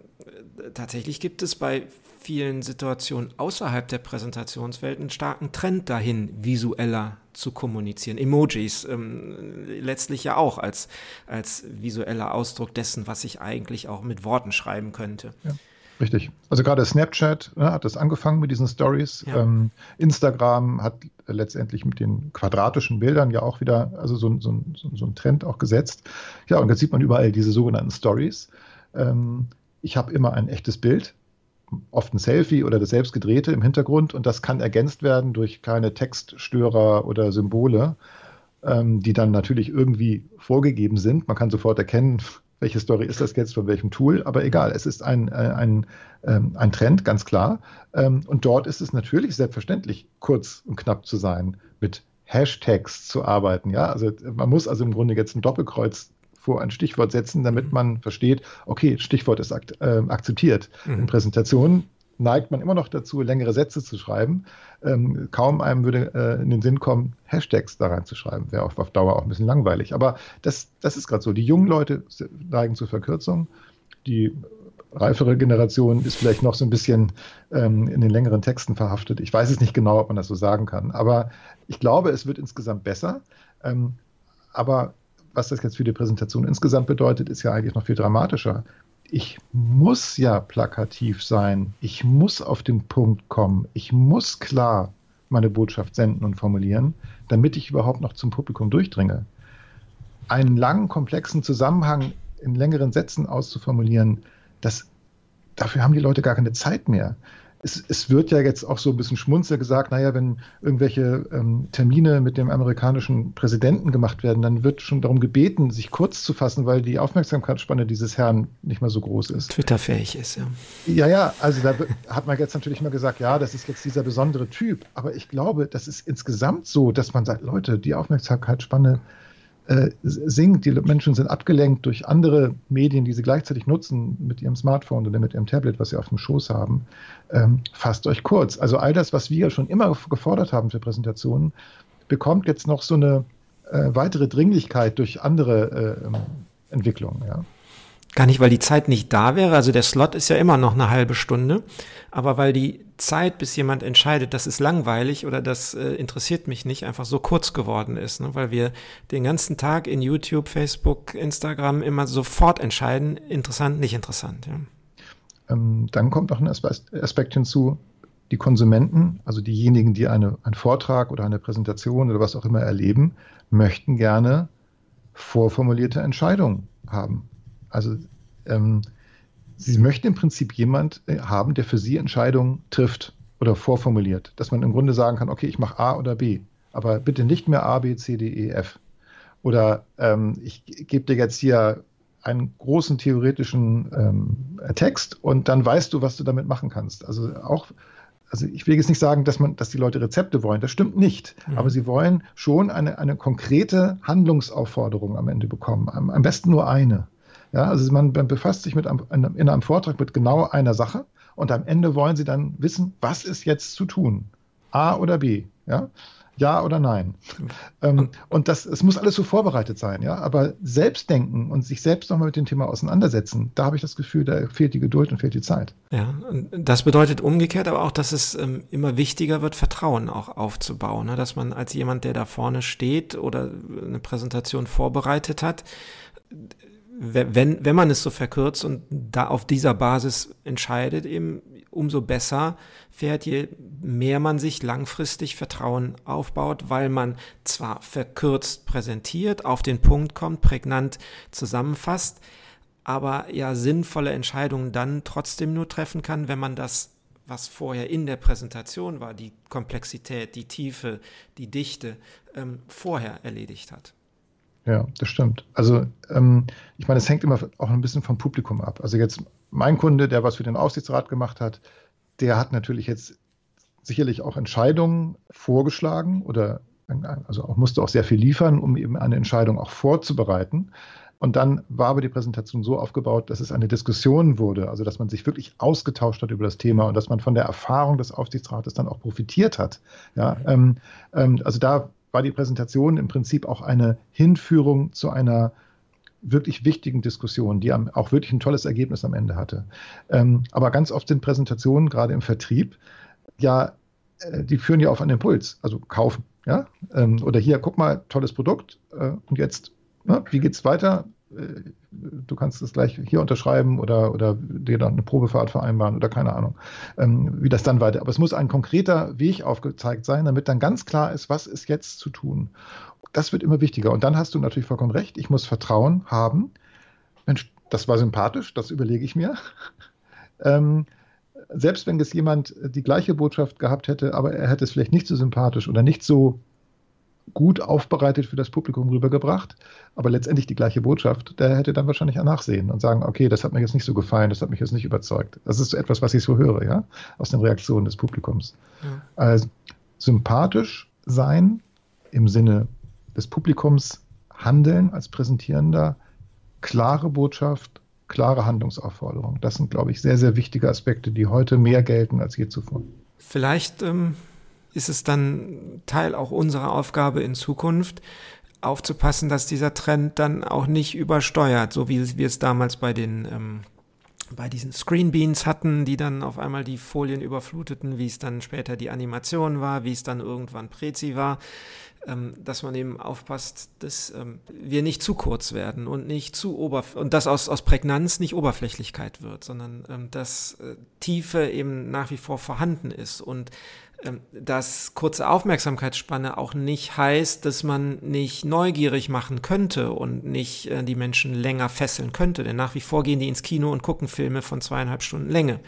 tatsächlich gibt es bei vielen Situationen außerhalb der Präsentationswelt einen starken Trend dahin, visueller zu kommunizieren. Emojis ähm, letztlich ja auch als, als visueller Ausdruck dessen, was ich eigentlich auch mit Worten schreiben könnte. Ja. Richtig. Also gerade Snapchat ne, hat das angefangen mit diesen Stories. Ja. Ähm, Instagram hat letztendlich mit den quadratischen Bildern ja auch wieder, also so, so, so, so einen Trend auch gesetzt. Ja, und jetzt sieht man überall diese sogenannten Stories. Ähm, ich habe immer ein echtes Bild, oft ein Selfie oder das selbstgedrehte im Hintergrund und das kann ergänzt werden durch kleine Textstörer oder Symbole, ähm, die dann natürlich irgendwie vorgegeben sind. Man kann sofort erkennen, welche Story ist das jetzt von welchem Tool, aber egal, es ist ein, ein, ein, ähm, ein Trend, ganz klar. Ähm, und dort ist es natürlich selbstverständlich, kurz und knapp zu sein, mit Hashtags zu arbeiten. Ja, also man muss also im Grunde jetzt ein Doppelkreuz vor ein Stichwort setzen, damit man versteht, okay, Stichwort ist ak äh, akzeptiert. Mhm. In Präsentationen neigt man immer noch dazu, längere Sätze zu schreiben. Ähm, kaum einem würde äh, in den Sinn kommen, Hashtags da reinzuschreiben. Wäre auf, auf Dauer auch ein bisschen langweilig. Aber das, das ist gerade so. Die jungen Leute neigen zur Verkürzung. Die reifere Generation ist vielleicht noch so ein bisschen ähm, in den längeren Texten verhaftet. Ich weiß es nicht genau, ob man das so sagen kann. Aber ich glaube, es wird insgesamt besser. Ähm, aber was das jetzt für die Präsentation insgesamt bedeutet, ist ja eigentlich noch viel dramatischer ich muss ja plakativ sein, ich muss auf den Punkt kommen, ich muss klar meine Botschaft senden und formulieren, damit ich überhaupt noch zum Publikum durchdringe. Einen langen, komplexen Zusammenhang in längeren Sätzen auszuformulieren, das, dafür haben die Leute gar keine Zeit mehr. Es, es, wird ja jetzt auch so ein bisschen schmunzel gesagt, naja, wenn irgendwelche ähm, Termine mit dem amerikanischen Präsidenten gemacht werden, dann wird schon darum gebeten, sich kurz zu fassen, weil die Aufmerksamkeitsspanne dieses Herrn nicht mehr so groß ist. Twitter-fähig ist, ja. Ja, ja, also da hat man jetzt natürlich mal gesagt, ja, das ist jetzt dieser besondere Typ. Aber ich glaube, das ist insgesamt so, dass man sagt, Leute, die Aufmerksamkeitsspanne äh, sinkt. Die Menschen sind abgelenkt durch andere Medien, die sie gleichzeitig nutzen mit ihrem Smartphone oder mit ihrem Tablet, was sie auf dem Schoß haben. Ähm, fasst euch kurz. Also all das, was wir schon immer gefordert haben für Präsentationen, bekommt jetzt noch so eine äh, weitere Dringlichkeit durch andere äh, ähm, Entwicklungen. Ja. Gar nicht, weil die Zeit nicht da wäre. Also der Slot ist ja immer noch eine halbe Stunde. Aber weil die Zeit, bis jemand entscheidet, das ist langweilig oder das äh, interessiert mich nicht, einfach so kurz geworden ist. Ne? Weil wir den ganzen Tag in YouTube, Facebook, Instagram immer sofort entscheiden, interessant, nicht interessant. Ja. Ähm, dann kommt noch ein Aspekt hinzu, die Konsumenten, also diejenigen, die eine, einen Vortrag oder eine Präsentation oder was auch immer erleben, möchten gerne vorformulierte Entscheidungen haben. Also ähm, Sie möchten im Prinzip jemand äh, haben, der für Sie Entscheidungen trifft oder vorformuliert, dass man im Grunde sagen kann, okay, ich mache A oder B, aber bitte nicht mehr A, B, C, D, E, F. Oder ähm, ich gebe dir jetzt hier einen großen theoretischen ähm, Text und dann weißt du, was du damit machen kannst. Also auch, also ich will jetzt nicht sagen, dass man, dass die Leute Rezepte wollen. Das stimmt nicht. Mhm. Aber sie wollen schon eine, eine konkrete Handlungsaufforderung am Ende bekommen. Am, am besten nur eine. Ja, also man befasst sich mit einem, in einem Vortrag mit genau einer Sache und am Ende wollen Sie dann wissen, was ist jetzt zu tun? A oder B? Ja, ja oder nein? Ähm, und das, es muss alles so vorbereitet sein, ja. Aber Selbstdenken und sich selbst nochmal mit dem Thema auseinandersetzen, da habe ich das Gefühl, da fehlt die Geduld und fehlt die Zeit. Ja, und das bedeutet umgekehrt aber auch, dass es ähm, immer wichtiger wird, Vertrauen auch aufzubauen, ne? dass man als jemand, der da vorne steht oder eine Präsentation vorbereitet hat, wenn, wenn man es so verkürzt und da auf dieser Basis entscheidet, eben umso besser fährt, je mehr man sich langfristig Vertrauen aufbaut, weil man zwar verkürzt präsentiert, auf den Punkt kommt, prägnant zusammenfasst, aber ja sinnvolle Entscheidungen dann trotzdem nur treffen kann, wenn man das, was vorher in der Präsentation war, die Komplexität, die Tiefe, die Dichte, ähm, vorher erledigt hat. Ja, das stimmt. Also ähm, ich meine, es hängt immer auch ein bisschen vom Publikum ab. Also jetzt mein Kunde, der was für den Aufsichtsrat gemacht hat, der hat natürlich jetzt sicherlich auch Entscheidungen vorgeschlagen oder also auch musste auch sehr viel liefern, um eben eine Entscheidung auch vorzubereiten. Und dann war aber die Präsentation so aufgebaut, dass es eine Diskussion wurde, also dass man sich wirklich ausgetauscht hat über das Thema und dass man von der Erfahrung des Aufsichtsrates dann auch profitiert hat. Ja, ähm, ähm, also da war die Präsentation im Prinzip auch eine Hinführung zu einer wirklich wichtigen Diskussion, die auch wirklich ein tolles Ergebnis am Ende hatte. Ähm, aber ganz oft sind Präsentationen, gerade im Vertrieb, ja, äh, die führen ja auf einen Impuls, also kaufen. Ja? Ähm, oder hier, guck mal, tolles Produkt äh, und jetzt, ne, wie es weiter? Du kannst es gleich hier unterschreiben oder, oder dir dann eine Probefahrt vereinbaren oder keine Ahnung, ähm, wie das dann weiter. Aber es muss ein konkreter Weg aufgezeigt sein, damit dann ganz klar ist, was ist jetzt zu tun. Das wird immer wichtiger. Und dann hast du natürlich vollkommen recht, ich muss Vertrauen haben. Mensch, das war sympathisch, das überlege ich mir. ähm, selbst wenn es jemand die gleiche Botschaft gehabt hätte, aber er hätte es vielleicht nicht so sympathisch oder nicht so gut aufbereitet für das Publikum rübergebracht, aber letztendlich die gleiche Botschaft, der hätte dann wahrscheinlich nachsehen und sagen, okay, das hat mir jetzt nicht so gefallen, das hat mich jetzt nicht überzeugt. Das ist etwas, was ich so höre, ja, aus den Reaktionen des Publikums. Ja. Also, sympathisch sein im Sinne des Publikums, handeln als Präsentierender, klare Botschaft, klare Handlungsaufforderung. Das sind, glaube ich, sehr, sehr wichtige Aspekte, die heute mehr gelten als je zuvor. Vielleicht ähm, ist es dann Teil auch unserer Aufgabe in Zukunft, aufzupassen, dass dieser Trend dann auch nicht übersteuert, so wie wir es damals bei den ähm, bei diesen Screenbeans hatten, die dann auf einmal die Folien überfluteten, wie es dann später die Animation war, wie es dann irgendwann Prezi war, ähm, dass man eben aufpasst, dass ähm, wir nicht zu kurz werden und nicht zu oberf und dass aus, aus Prägnanz nicht Oberflächlichkeit wird, sondern ähm, dass äh, Tiefe eben nach wie vor vorhanden ist und dass kurze Aufmerksamkeitsspanne auch nicht heißt, dass man nicht neugierig machen könnte und nicht äh, die Menschen länger fesseln könnte. Denn nach wie vor gehen die ins Kino und gucken Filme von zweieinhalb Stunden Länge.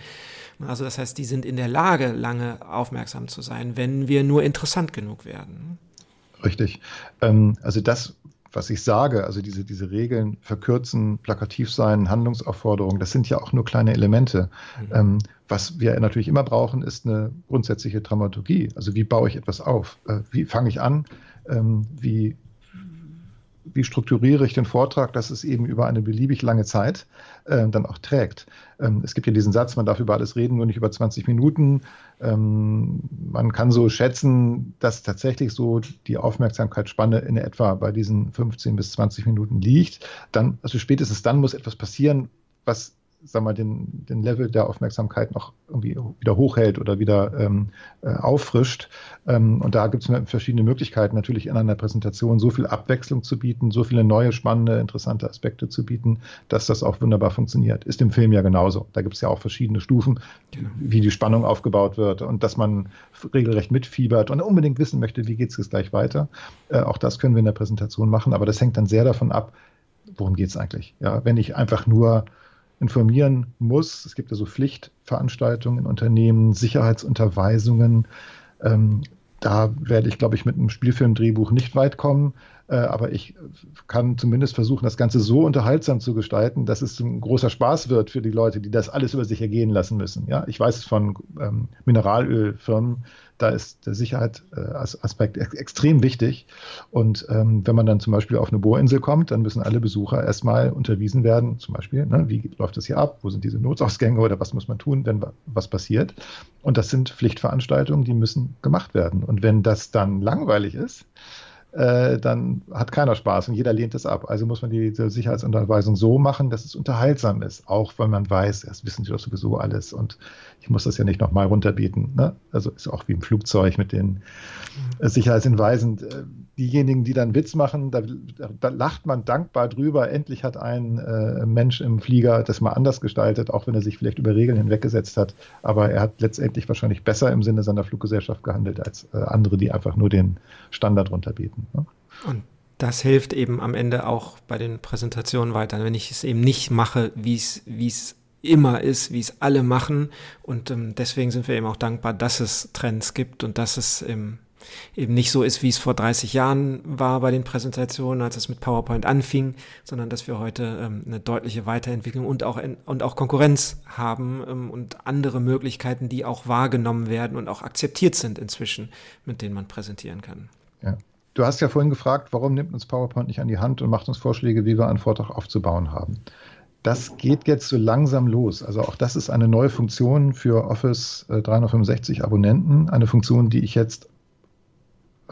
Also das heißt, die sind in der Lage, lange aufmerksam zu sein, wenn wir nur interessant genug werden. Richtig. Ähm, also das, was ich sage, also diese, diese Regeln, verkürzen, plakativ sein, Handlungsaufforderungen, das sind ja auch nur kleine Elemente. Mhm. Was wir natürlich immer brauchen, ist eine grundsätzliche Dramaturgie. Also wie baue ich etwas auf? Äh, wie fange ich an? Ähm, wie wie strukturiere ich den Vortrag, dass es eben über eine beliebig lange Zeit äh, dann auch trägt. Ähm, es gibt ja diesen Satz, man darf über alles reden, nur nicht über 20 Minuten. Ähm, man kann so schätzen, dass tatsächlich so die Aufmerksamkeitsspanne in etwa bei diesen 15 bis 20 Minuten liegt. Dann, also spätestens dann muss etwas passieren, was sag mal, den, den Level der Aufmerksamkeit noch irgendwie wieder hochhält oder wieder ähm, äh, auffrischt. Ähm, und da gibt es verschiedene Möglichkeiten, natürlich in einer Präsentation so viel Abwechslung zu bieten, so viele neue, spannende, interessante Aspekte zu bieten, dass das auch wunderbar funktioniert. Ist im Film ja genauso. Da gibt es ja auch verschiedene Stufen, genau. wie die Spannung aufgebaut wird und dass man regelrecht mitfiebert und unbedingt wissen möchte, wie geht es gleich weiter. Äh, auch das können wir in der Präsentation machen, aber das hängt dann sehr davon ab, worum geht es eigentlich. Ja, wenn ich einfach nur informieren muss. Es gibt ja so Pflichtveranstaltungen in Unternehmen, Sicherheitsunterweisungen. Ähm, da werde ich, glaube ich, mit einem Spielfilmdrehbuch nicht weit kommen. Äh, aber ich kann zumindest versuchen, das Ganze so unterhaltsam zu gestalten, dass es ein großer Spaß wird für die Leute, die das alles über sich ergehen lassen müssen. Ja, ich weiß es von ähm, Mineralölfirmen, da ist der Sicherheitsaspekt extrem wichtig. Und ähm, wenn man dann zum Beispiel auf eine Bohrinsel kommt, dann müssen alle Besucher erstmal unterwiesen werden, zum Beispiel, ne, wie läuft das hier ab, wo sind diese Notsausgänge oder was muss man tun, wenn was passiert. Und das sind Pflichtveranstaltungen, die müssen gemacht werden. Und wenn das dann langweilig ist, äh, dann hat keiner Spaß und jeder lehnt es ab. Also muss man diese Sicherheitsunterweisung so machen, dass es unterhaltsam ist, auch wenn man weiß, das wissen sie doch sowieso alles und ich muss das ja nicht nochmal runterbieten. Ne? Also ist auch wie im Flugzeug mit den äh, Sicherheitshinweisen. Diejenigen, die dann Witz machen, da, da, lacht man dankbar drüber. Endlich hat ein äh, Mensch im Flieger das mal anders gestaltet, auch wenn er sich vielleicht über Regeln hinweggesetzt hat. Aber er hat letztendlich wahrscheinlich besser im Sinne seiner Fluggesellschaft gehandelt als äh, andere, die einfach nur den Standard runterbieten. Ne? Und das hilft eben am Ende auch bei den Präsentationen weiter. Wenn ich es eben nicht mache, wie es, immer ist, wie es alle machen. Und ähm, deswegen sind wir eben auch dankbar, dass es Trends gibt und dass es ähm, eben nicht so ist, wie es vor 30 Jahren war bei den Präsentationen, als es mit PowerPoint anfing, sondern dass wir heute ähm, eine deutliche Weiterentwicklung und auch, in, und auch Konkurrenz haben ähm, und andere Möglichkeiten, die auch wahrgenommen werden und auch akzeptiert sind inzwischen, mit denen man präsentieren kann. Ja. Du hast ja vorhin gefragt, warum nimmt uns PowerPoint nicht an die Hand und macht uns Vorschläge, wie wir einen Vortrag aufzubauen haben. Das geht jetzt so langsam los. Also auch das ist eine neue Funktion für Office 365 äh, Abonnenten. Eine Funktion, die ich jetzt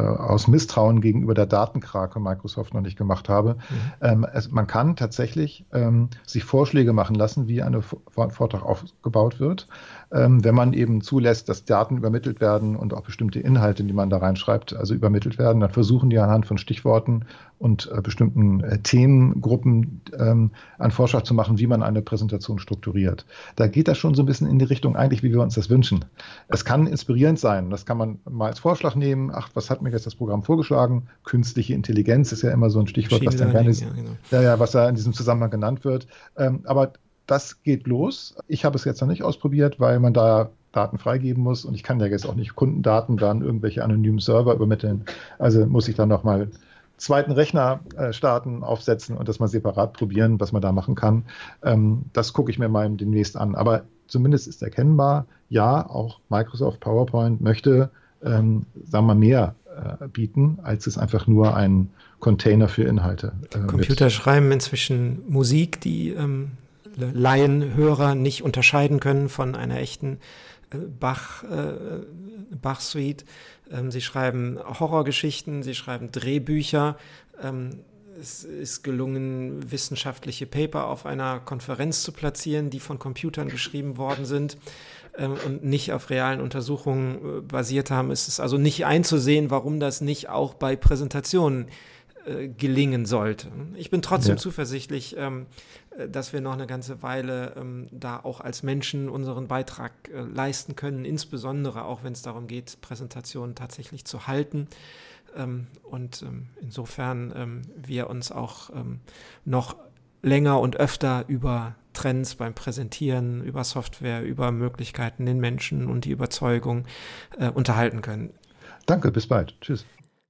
aus Misstrauen gegenüber der Datenkrake Microsoft noch nicht gemacht habe. Mhm. Ähm, es, man kann tatsächlich ähm, sich Vorschläge machen lassen, wie ein Vortrag aufgebaut wird, wenn man eben zulässt, dass Daten übermittelt werden und auch bestimmte Inhalte, die man da reinschreibt, also übermittelt werden. Dann versuchen die anhand von Stichworten und äh, bestimmten äh, Themengruppen ähm, einen Vorschlag zu machen, wie man eine Präsentation strukturiert. Da geht das schon so ein bisschen in die Richtung eigentlich, wie wir uns das wünschen. Es kann inspirierend sein. Das kann man mal als Vorschlag nehmen. Ach, was hat mir jetzt das Programm vorgeschlagen? Künstliche Intelligenz ist ja immer so ein Stichwort, was dann gerne, ja, genau. ja, ja, was da in diesem Zusammenhang genannt wird. Ähm, aber das geht los. Ich habe es jetzt noch nicht ausprobiert, weil man da Daten freigeben muss und ich kann ja jetzt auch nicht Kundendaten dann irgendwelche anonymen Server übermitteln. Also muss ich dann nochmal zweiten Rechner äh, starten, aufsetzen und das mal separat probieren, was man da machen kann. Ähm, das gucke ich mir mal demnächst an. Aber zumindest ist erkennbar, ja, auch Microsoft PowerPoint möchte, ähm, sagen wir mal, mehr äh, bieten, als es einfach nur ein Container für Inhalte. Äh, Computer schreiben inzwischen Musik, die ähm, Laienhörer nicht unterscheiden können von einer echten äh, Bach, äh, Bach-Suite. Ähm, sie schreiben Horrorgeschichten, sie schreiben Drehbücher. Ähm, es ist gelungen, wissenschaftliche Paper auf einer Konferenz zu platzieren, die von Computern geschrieben worden sind ähm, und nicht auf realen Untersuchungen äh, basiert haben. Es ist also nicht einzusehen, warum das nicht auch bei Präsentationen äh, gelingen sollte. Ich bin trotzdem ja. zuversichtlich, ähm, äh, dass wir noch eine ganze Weile ähm, da auch als Menschen unseren Beitrag äh, leisten können, insbesondere auch wenn es darum geht, Präsentationen tatsächlich zu halten. Ähm, und ähm, insofern ähm, wir uns auch ähm, noch länger und öfter über Trends beim Präsentieren, über Software, über Möglichkeiten, den Menschen und die Überzeugung äh, unterhalten können. Danke, bis bald. Tschüss.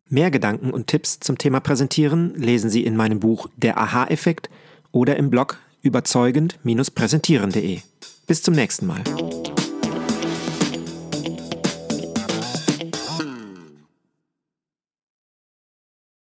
Mehr Gedanken und Tipps zum Thema Präsentieren lesen Sie in meinem Buch Der Aha-Effekt oder im Blog überzeugend-präsentieren.de. Bis zum nächsten Mal.